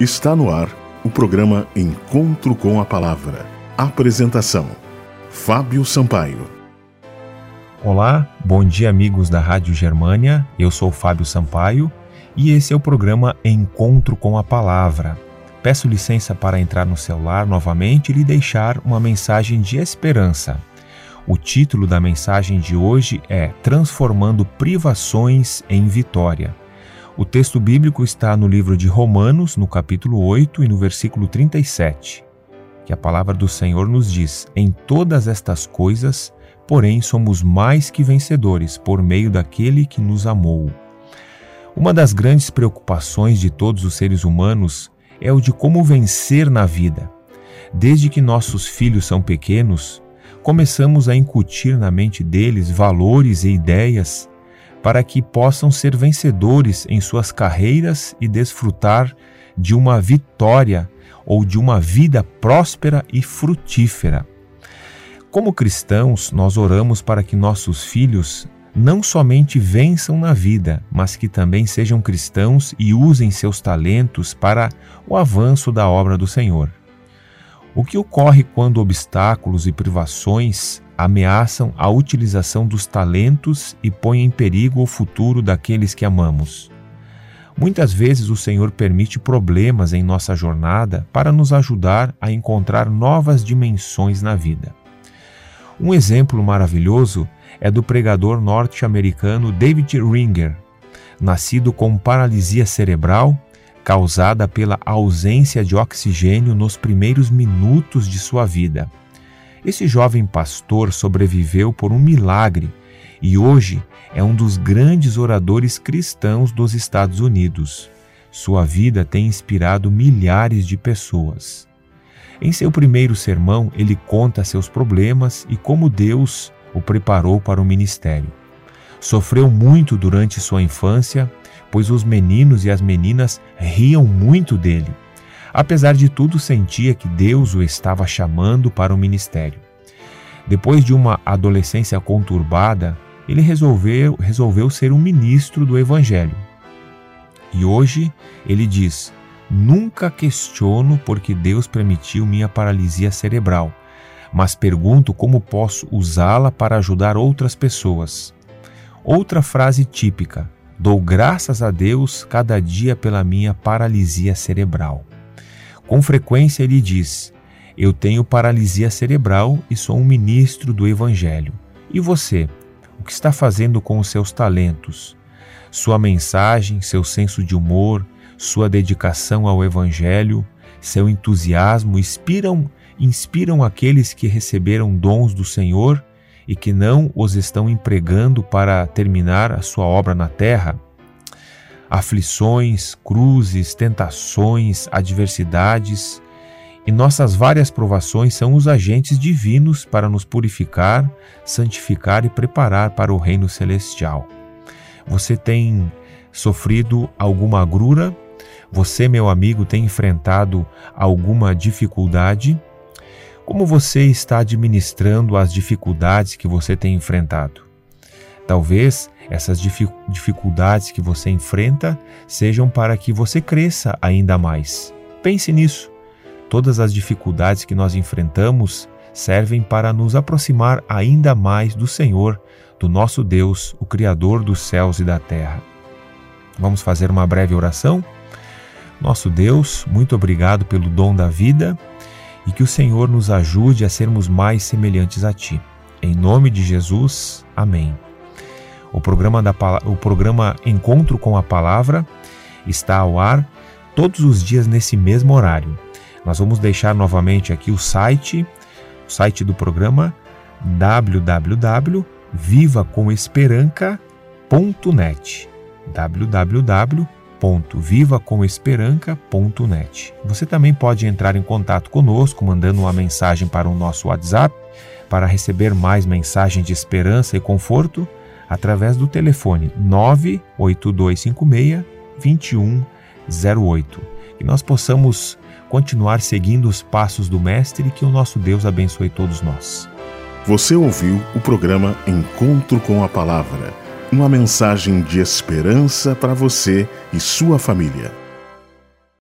Está no ar o programa Encontro com a Palavra. Apresentação: Fábio Sampaio. Olá, bom dia, amigos da Rádio Germânia. Eu sou Fábio Sampaio e esse é o programa Encontro com a Palavra. Peço licença para entrar no celular novamente e lhe deixar uma mensagem de esperança. O título da mensagem de hoje é Transformando Privações em Vitória. O texto bíblico está no livro de Romanos, no capítulo 8 e no versículo 37, que a palavra do Senhor nos diz: Em todas estas coisas, porém, somos mais que vencedores por meio daquele que nos amou. Uma das grandes preocupações de todos os seres humanos é o de como vencer na vida. Desde que nossos filhos são pequenos, começamos a incutir na mente deles valores e ideias para que possam ser vencedores em suas carreiras e desfrutar de uma vitória ou de uma vida próspera e frutífera. Como cristãos, nós oramos para que nossos filhos não somente vençam na vida, mas que também sejam cristãos e usem seus talentos para o avanço da obra do Senhor. O que ocorre quando obstáculos e privações ameaçam a utilização dos talentos e põem em perigo o futuro daqueles que amamos. Muitas vezes o Senhor permite problemas em nossa jornada para nos ajudar a encontrar novas dimensões na vida. Um exemplo maravilhoso é do pregador norte-americano David Ringer, nascido com paralisia cerebral causada pela ausência de oxigênio nos primeiros minutos de sua vida. Esse jovem pastor sobreviveu por um milagre e hoje é um dos grandes oradores cristãos dos Estados Unidos. Sua vida tem inspirado milhares de pessoas. Em seu primeiro sermão, ele conta seus problemas e como Deus o preparou para o ministério. Sofreu muito durante sua infância, pois os meninos e as meninas riam muito dele. Apesar de tudo, sentia que Deus o estava chamando para o ministério. Depois de uma adolescência conturbada, ele resolveu, resolveu ser um ministro do Evangelho. E hoje ele diz: Nunca questiono porque Deus permitiu minha paralisia cerebral, mas pergunto como posso usá-la para ajudar outras pessoas. Outra frase típica: Dou graças a Deus cada dia pela minha paralisia cerebral. Com frequência ele diz: Eu tenho paralisia cerebral e sou um ministro do Evangelho. E você? O que está fazendo com os seus talentos? Sua mensagem, seu senso de humor, sua dedicação ao Evangelho, seu entusiasmo inspiram, inspiram aqueles que receberam dons do Senhor e que não os estão empregando para terminar a sua obra na terra? Aflições, cruzes, tentações, adversidades e nossas várias provações são os agentes divinos para nos purificar, santificar e preparar para o reino celestial. Você tem sofrido alguma agrura? Você, meu amigo, tem enfrentado alguma dificuldade? Como você está administrando as dificuldades que você tem enfrentado? Talvez essas dificuldades que você enfrenta sejam para que você cresça ainda mais. Pense nisso. Todas as dificuldades que nós enfrentamos servem para nos aproximar ainda mais do Senhor, do nosso Deus, o Criador dos céus e da terra. Vamos fazer uma breve oração? Nosso Deus, muito obrigado pelo dom da vida e que o Senhor nos ajude a sermos mais semelhantes a Ti. Em nome de Jesus, amém. O programa, da, o programa Encontro com a Palavra está ao ar todos os dias nesse mesmo horário. Nós vamos deixar novamente aqui o site, o site do programa www.vivacomesperanca.net www.vivacomesperanca.net Você também pode entrar em contato conosco mandando uma mensagem para o nosso WhatsApp para receber mais mensagens de esperança e conforto através do telefone 98256 2108. Que nós possamos continuar seguindo os passos do Mestre e que o nosso Deus abençoe todos nós. Você ouviu o programa Encontro com a Palavra, uma mensagem de esperança para você e sua família.